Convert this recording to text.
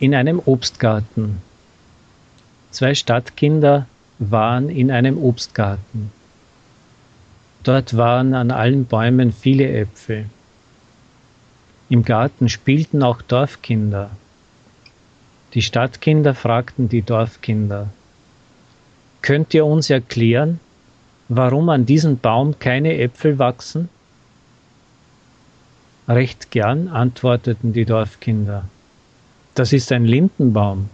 in einem Obstgarten. Zwei Stadtkinder waren in einem Obstgarten. Dort waren an allen Bäumen viele Äpfel. Im Garten spielten auch Dorfkinder. Die Stadtkinder fragten die Dorfkinder, Könnt ihr uns erklären, warum an diesem Baum keine Äpfel wachsen? Recht gern, antworteten die Dorfkinder. Das ist ein Lindenbaum.